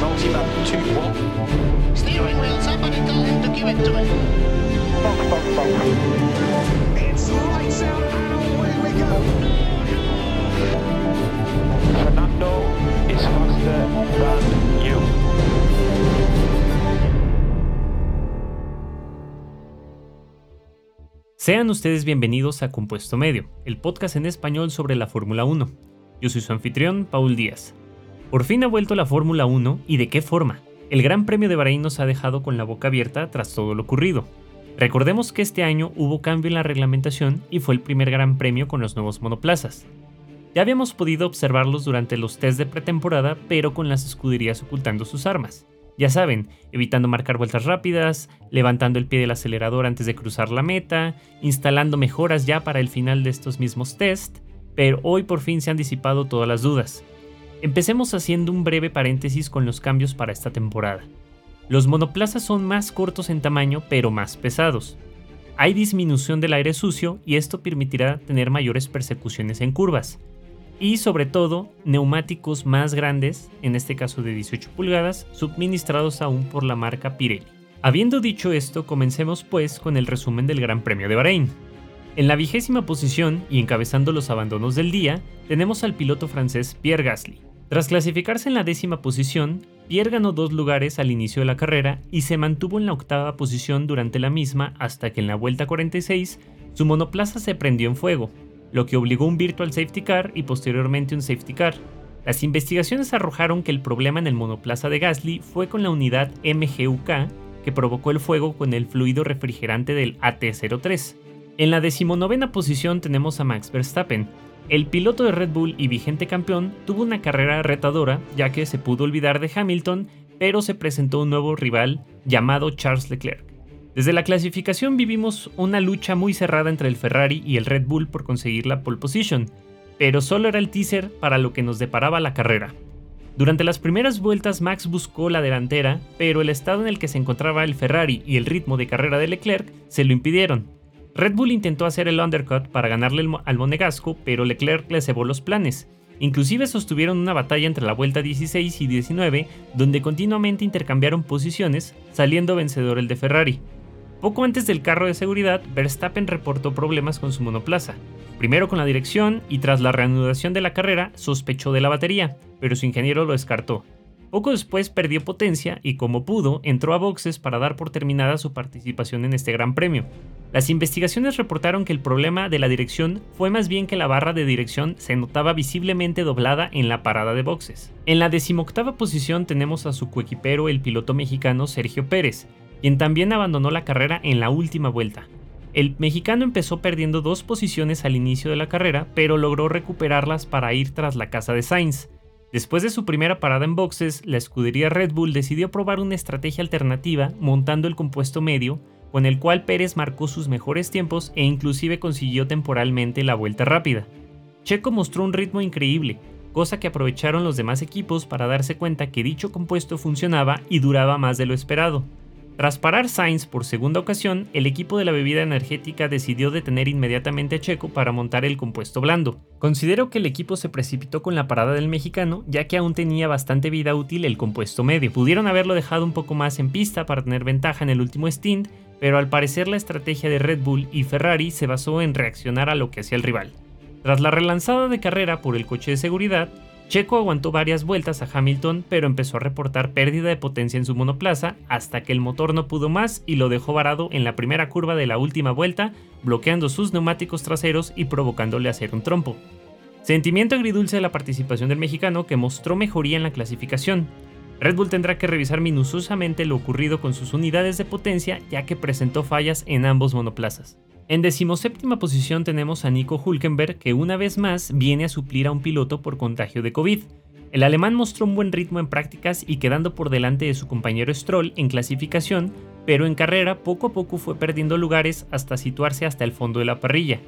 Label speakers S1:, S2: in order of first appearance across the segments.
S1: Multimap 2-1.
S2: Steering wheel, somebody tell him to give it to me.
S3: It's lights out and away we go.
S1: Fernando is faster than you.
S4: Sean ustedes bienvenidos a Compuesto Medio, el podcast en español sobre la Fórmula 1. Yo soy su anfitrión, Paul Díaz. Por fin ha vuelto la Fórmula 1 y de qué forma. El Gran Premio de Bahrein nos ha dejado con la boca abierta tras todo lo ocurrido. Recordemos que este año hubo cambio en la reglamentación y fue el primer Gran Premio con los nuevos monoplazas. Ya habíamos podido observarlos durante los test de pretemporada, pero con las escuderías ocultando sus armas. Ya saben, evitando marcar vueltas rápidas, levantando el pie del acelerador antes de cruzar la meta, instalando mejoras ya para el final de estos mismos test, pero hoy por fin se han disipado todas las dudas. Empecemos haciendo un breve paréntesis con los cambios para esta temporada. Los monoplazas son más cortos en tamaño pero más pesados. Hay disminución del aire sucio y esto permitirá tener mayores persecuciones en curvas. Y sobre todo, neumáticos más grandes, en este caso de 18 pulgadas, suministrados aún por la marca Pirelli. Habiendo dicho esto, comencemos pues con el resumen del Gran Premio de Bahrein. En la vigésima posición y encabezando los abandonos del día, tenemos al piloto francés Pierre Gasly. Tras clasificarse en la décima posición, Pierre ganó dos lugares al inicio de la carrera y se mantuvo en la octava posición durante la misma hasta que en la vuelta 46 su monoplaza se prendió en fuego, lo que obligó un virtual safety car y posteriormente un safety car. Las investigaciones arrojaron que el problema en el monoplaza de Gasly fue con la unidad MGUK que provocó el fuego con el fluido refrigerante del AT03. En la decimonovena posición tenemos a Max Verstappen. El piloto de Red Bull y vigente campeón tuvo una carrera retadora ya que se pudo olvidar de Hamilton, pero se presentó un nuevo rival llamado Charles Leclerc. Desde la clasificación vivimos una lucha muy cerrada entre el Ferrari y el Red Bull por conseguir la pole position, pero solo era el teaser para lo que nos deparaba la carrera. Durante las primeras vueltas Max buscó la delantera, pero el estado en el que se encontraba el Ferrari y el ritmo de carrera de Leclerc se lo impidieron. Red Bull intentó hacer el undercut para ganarle al monegasco, pero Leclerc le cebó los planes. Inclusive sostuvieron una batalla entre la vuelta 16 y 19, donde continuamente intercambiaron posiciones, saliendo vencedor el de Ferrari. Poco antes del carro de seguridad, Verstappen reportó problemas con su monoplaza. Primero con la dirección y tras la reanudación de la carrera sospechó de la batería, pero su ingeniero lo descartó. Poco después perdió potencia y como pudo entró a boxes para dar por terminada su participación en este gran premio. Las investigaciones reportaron que el problema de la dirección fue más bien que la barra de dirección se notaba visiblemente doblada en la parada de boxes. En la decimoctava posición tenemos a su coequipero el piloto mexicano Sergio Pérez, quien también abandonó la carrera en la última vuelta. El mexicano empezó perdiendo dos posiciones al inicio de la carrera, pero logró recuperarlas para ir tras la casa de Sainz. Después de su primera parada en boxes, la escudería Red Bull decidió probar una estrategia alternativa montando el compuesto medio, con el cual Pérez marcó sus mejores tiempos e inclusive consiguió temporalmente la vuelta rápida. Checo mostró un ritmo increíble, cosa que aprovecharon los demás equipos para darse cuenta que dicho compuesto funcionaba y duraba más de lo esperado. Tras parar Sainz por segunda ocasión, el equipo de la bebida energética decidió detener inmediatamente a Checo para montar el compuesto blando. Considero que el equipo se precipitó con la parada del mexicano, ya que aún tenía bastante vida útil el compuesto medio. Pudieron haberlo dejado un poco más en pista para tener ventaja en el último stint, pero al parecer la estrategia de Red Bull y Ferrari se basó en reaccionar a lo que hacía el rival. Tras la relanzada de carrera por el coche de seguridad, Checo aguantó varias vueltas a Hamilton, pero empezó a reportar pérdida de potencia en su monoplaza hasta que el motor no pudo más y lo dejó varado en la primera curva de la última vuelta, bloqueando sus neumáticos traseros y provocándole hacer un trompo. Sentimiento agridulce de la participación del mexicano que mostró mejoría en la clasificación. Red Bull tendrá que revisar minuciosamente lo ocurrido con sus unidades de potencia ya que presentó fallas en ambos monoplazas. En decimoséptima posición tenemos a Nico Hulkenberg que una vez más viene a suplir a un piloto por contagio de COVID. El alemán mostró un buen ritmo en prácticas y quedando por delante de su compañero Stroll en clasificación, pero en carrera poco a poco fue perdiendo lugares hasta situarse hasta el fondo de la parrilla.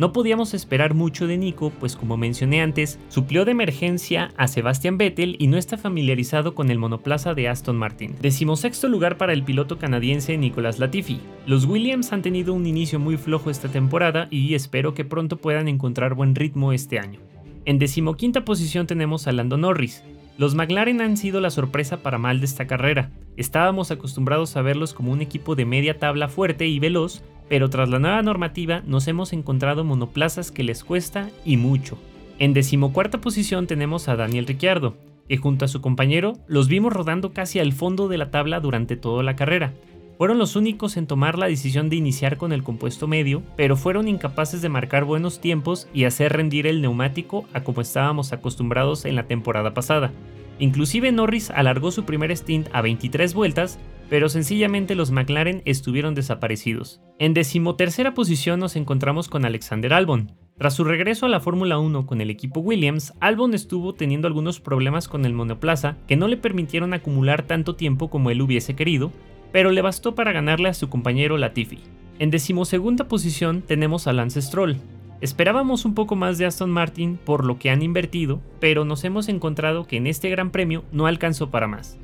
S4: No podíamos esperar mucho de Nico, pues como mencioné antes, suplió de emergencia a Sebastian Vettel y no está familiarizado con el monoplaza de Aston Martin. Decimosexto lugar para el piloto canadiense Nicolas Latifi. Los Williams han tenido un inicio muy flojo esta temporada y espero que pronto puedan encontrar buen ritmo este año. En decimoquinta posición tenemos a Lando Norris. Los McLaren han sido la sorpresa para mal de esta carrera. Estábamos acostumbrados a verlos como un equipo de media tabla fuerte y veloz, pero tras la nueva normativa nos hemos encontrado monoplazas que les cuesta y mucho. En decimocuarta posición tenemos a Daniel Ricciardo, que junto a su compañero los vimos rodando casi al fondo de la tabla durante toda la carrera. Fueron los únicos en tomar la decisión de iniciar con el compuesto medio, pero fueron incapaces de marcar buenos tiempos y hacer rendir el neumático a como estábamos acostumbrados en la temporada pasada. Inclusive Norris alargó su primer stint a 23 vueltas, pero sencillamente los McLaren estuvieron desaparecidos. En decimotercera posición nos encontramos con Alexander Albon. Tras su regreso a la Fórmula 1 con el equipo Williams, Albon estuvo teniendo algunos problemas con el monoplaza que no le permitieron acumular tanto tiempo como él hubiese querido, pero le bastó para ganarle a su compañero Latifi. En decimosegunda posición tenemos a Lance Stroll, Esperábamos un poco más de Aston Martin por lo que han invertido, pero nos hemos encontrado que en este Gran Premio no alcanzó para más.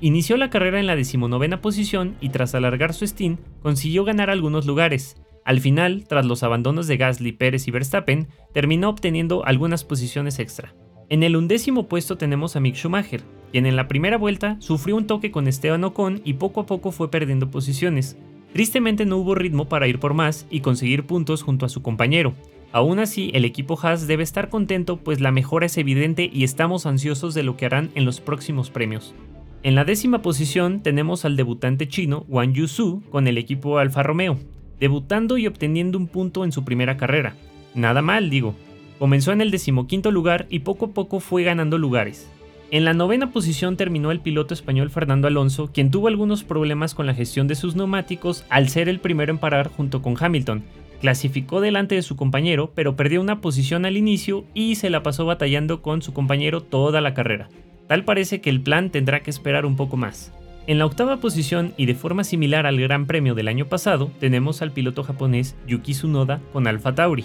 S4: Inició la carrera en la decimonovena posición y tras alargar su stint consiguió ganar algunos lugares. Al final, tras los abandonos de Gasly, Pérez y Verstappen, terminó obteniendo algunas posiciones extra. En el undécimo puesto tenemos a Mick Schumacher, quien en la primera vuelta sufrió un toque con Esteban Ocon y poco a poco fue perdiendo posiciones. Tristemente no hubo ritmo para ir por más y conseguir puntos junto a su compañero, Aún así, el equipo Haas debe estar contento pues la mejora es evidente y estamos ansiosos de lo que harán en los próximos premios. En la décima posición tenemos al debutante chino Wang Yusu con el equipo Alfa Romeo, debutando y obteniendo un punto en su primera carrera. Nada mal, digo. Comenzó en el decimoquinto lugar y poco a poco fue ganando lugares. En la novena posición terminó el piloto español Fernando Alonso, quien tuvo algunos problemas con la gestión de sus neumáticos al ser el primero en parar junto con Hamilton, Clasificó delante de su compañero, pero perdió una posición al inicio y se la pasó batallando con su compañero toda la carrera. Tal parece que el plan tendrá que esperar un poco más. En la octava posición y de forma similar al Gran Premio del año pasado, tenemos al piloto japonés Yuki Tsunoda con Alfa Tauri.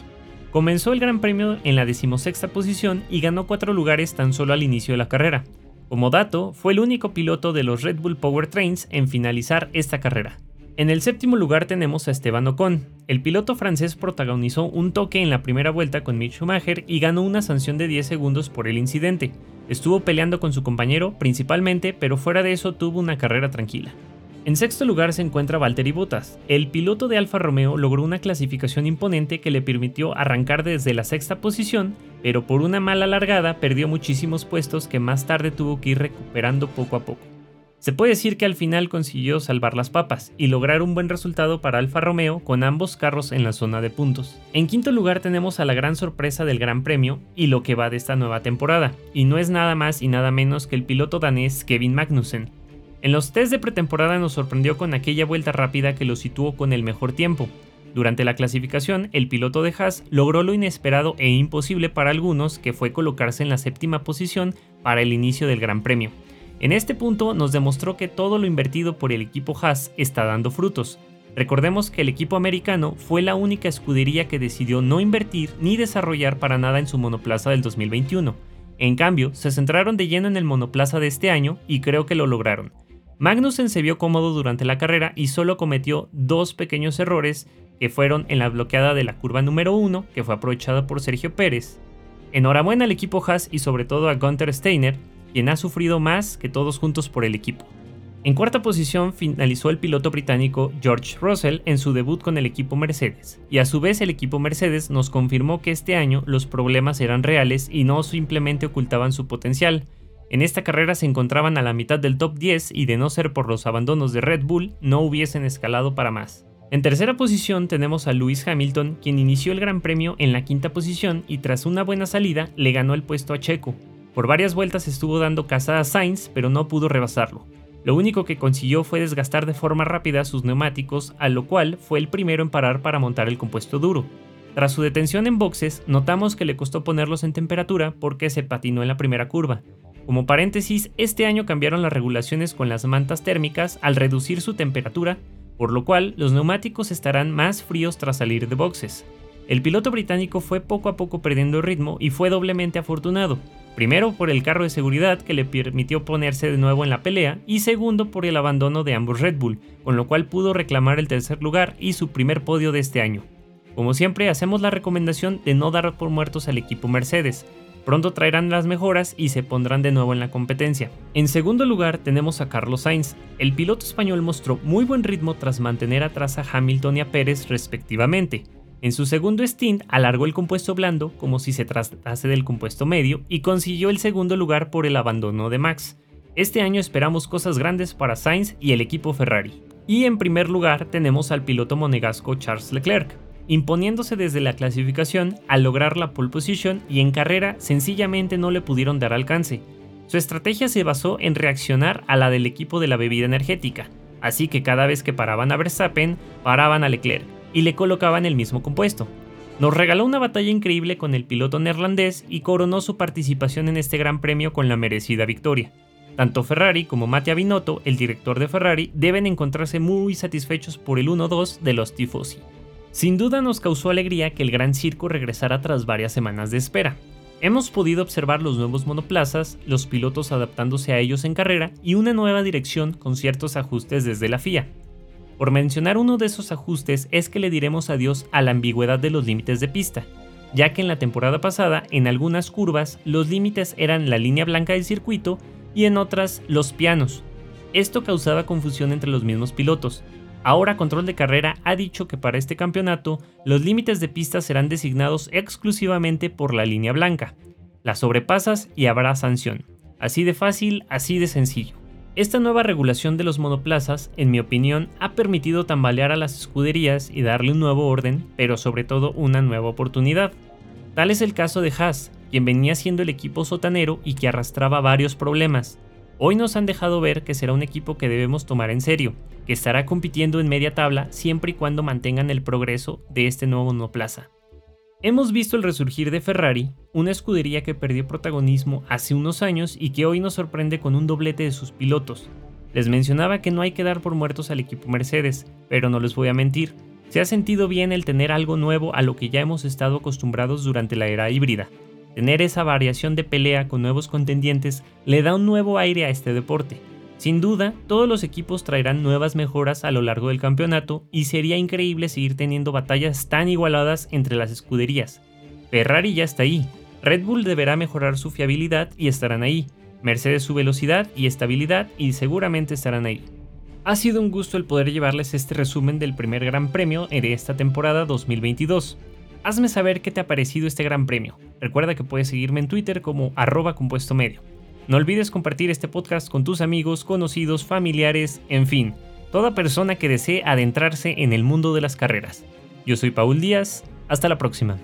S4: Comenzó el Gran Premio en la decimosexta posición y ganó cuatro lugares tan solo al inicio de la carrera. Como dato, fue el único piloto de los Red Bull Power Trains en finalizar esta carrera. En el séptimo lugar tenemos a Esteban Ocon. El piloto francés protagonizó un toque en la primera vuelta con Mick Schumacher y ganó una sanción de 10 segundos por el incidente. Estuvo peleando con su compañero principalmente, pero fuera de eso tuvo una carrera tranquila. En sexto lugar se encuentra Valtteri Bottas. El piloto de Alfa Romeo logró una clasificación imponente que le permitió arrancar desde la sexta posición, pero por una mala largada perdió muchísimos puestos que más tarde tuvo que ir recuperando poco a poco. Se puede decir que al final consiguió salvar las papas y lograr un buen resultado para Alfa Romeo con ambos carros en la zona de puntos. En quinto lugar tenemos a la gran sorpresa del Gran Premio y lo que va de esta nueva temporada, y no es nada más y nada menos que el piloto danés Kevin Magnussen. En los test de pretemporada nos sorprendió con aquella vuelta rápida que lo situó con el mejor tiempo. Durante la clasificación, el piloto de Haas logró lo inesperado e imposible para algunos, que fue colocarse en la séptima posición para el inicio del Gran Premio. En este punto nos demostró que todo lo invertido por el equipo Haas está dando frutos. Recordemos que el equipo americano fue la única escudería que decidió no invertir ni desarrollar para nada en su monoplaza del 2021. En cambio, se centraron de lleno en el monoplaza de este año y creo que lo lograron. Magnussen se vio cómodo durante la carrera y solo cometió dos pequeños errores que fueron en la bloqueada de la curva número 1, que fue aprovechada por Sergio Pérez. Enhorabuena al equipo Haas y sobre todo a Gunther Steiner, quien ha sufrido más que todos juntos por el equipo. En cuarta posición finalizó el piloto británico George Russell en su debut con el equipo Mercedes, y a su vez el equipo Mercedes nos confirmó que este año los problemas eran reales y no simplemente ocultaban su potencial. En esta carrera se encontraban a la mitad del top 10 y de no ser por los abandonos de Red Bull no hubiesen escalado para más. En tercera posición tenemos a Lewis Hamilton, quien inició el Gran Premio en la quinta posición y tras una buena salida le ganó el puesto a Checo, por varias vueltas estuvo dando caza a Sainz, pero no pudo rebasarlo. Lo único que consiguió fue desgastar de forma rápida sus neumáticos, a lo cual fue el primero en parar para montar el compuesto duro. Tras su detención en boxes, notamos que le costó ponerlos en temperatura porque se patinó en la primera curva. Como paréntesis, este año cambiaron las regulaciones con las mantas térmicas al reducir su temperatura, por lo cual los neumáticos estarán más fríos tras salir de boxes. El piloto británico fue poco a poco perdiendo ritmo y fue doblemente afortunado, primero por el carro de seguridad que le permitió ponerse de nuevo en la pelea y segundo por el abandono de ambos Red Bull, con lo cual pudo reclamar el tercer lugar y su primer podio de este año. Como siempre hacemos la recomendación de no dar por muertos al equipo Mercedes, Pronto traerán las mejoras y se pondrán de nuevo en la competencia. En segundo lugar tenemos a Carlos Sainz. El piloto español mostró muy buen ritmo tras mantener atrás a Hamilton y a Pérez respectivamente. En su segundo stint alargó el compuesto blando como si se tratase del compuesto medio y consiguió el segundo lugar por el abandono de Max. Este año esperamos cosas grandes para Sainz y el equipo Ferrari. Y en primer lugar tenemos al piloto monegasco Charles Leclerc imponiéndose desde la clasificación al lograr la pole position y en carrera sencillamente no le pudieron dar alcance. Su estrategia se basó en reaccionar a la del equipo de la bebida energética, así que cada vez que paraban a Verstappen, paraban a Leclerc y le colocaban el mismo compuesto. Nos regaló una batalla increíble con el piloto neerlandés y coronó su participación en este gran premio con la merecida victoria. Tanto Ferrari como Mattia Binotto, el director de Ferrari, deben encontrarse muy satisfechos por el 1-2 de los tifosi. Sin duda nos causó alegría que el Gran Circo regresara tras varias semanas de espera. Hemos podido observar los nuevos monoplazas, los pilotos adaptándose a ellos en carrera y una nueva dirección con ciertos ajustes desde la FIA. Por mencionar uno de esos ajustes es que le diremos adiós a la ambigüedad de los límites de pista, ya que en la temporada pasada en algunas curvas los límites eran la línea blanca del circuito y en otras los pianos. Esto causaba confusión entre los mismos pilotos, Ahora Control de Carrera ha dicho que para este campeonato los límites de pista serán designados exclusivamente por la línea blanca. La sobrepasas y habrá sanción. Así de fácil, así de sencillo. Esta nueva regulación de los monoplazas, en mi opinión, ha permitido tambalear a las escuderías y darle un nuevo orden, pero sobre todo una nueva oportunidad. Tal es el caso de Haas, quien venía siendo el equipo sotanero y que arrastraba varios problemas, Hoy nos han dejado ver que será un equipo que debemos tomar en serio, que estará compitiendo en media tabla siempre y cuando mantengan el progreso de este nuevo monoplaza. Hemos visto el resurgir de Ferrari, una escudería que perdió protagonismo hace unos años y que hoy nos sorprende con un doblete de sus pilotos. Les mencionaba que no hay que dar por muertos al equipo Mercedes, pero no les voy a mentir, se ha sentido bien el tener algo nuevo a lo que ya hemos estado acostumbrados durante la era híbrida, Tener esa variación de pelea con nuevos contendientes le da un nuevo aire a este deporte. Sin duda, todos los equipos traerán nuevas mejoras a lo largo del campeonato y sería increíble seguir teniendo batallas tan igualadas entre las escuderías. Ferrari ya está ahí, Red Bull deberá mejorar su fiabilidad y estarán ahí, Mercedes su velocidad y estabilidad y seguramente estarán ahí. Ha sido un gusto el poder llevarles este resumen del primer Gran Premio de esta temporada 2022. Hazme saber qué te ha parecido este gran premio. Recuerda que puedes seguirme en Twitter como arroba compuesto medio. No olvides compartir este podcast con tus amigos, conocidos, familiares, en fin, toda persona que desee adentrarse en el mundo de las carreras. Yo soy Paul Díaz, hasta la próxima.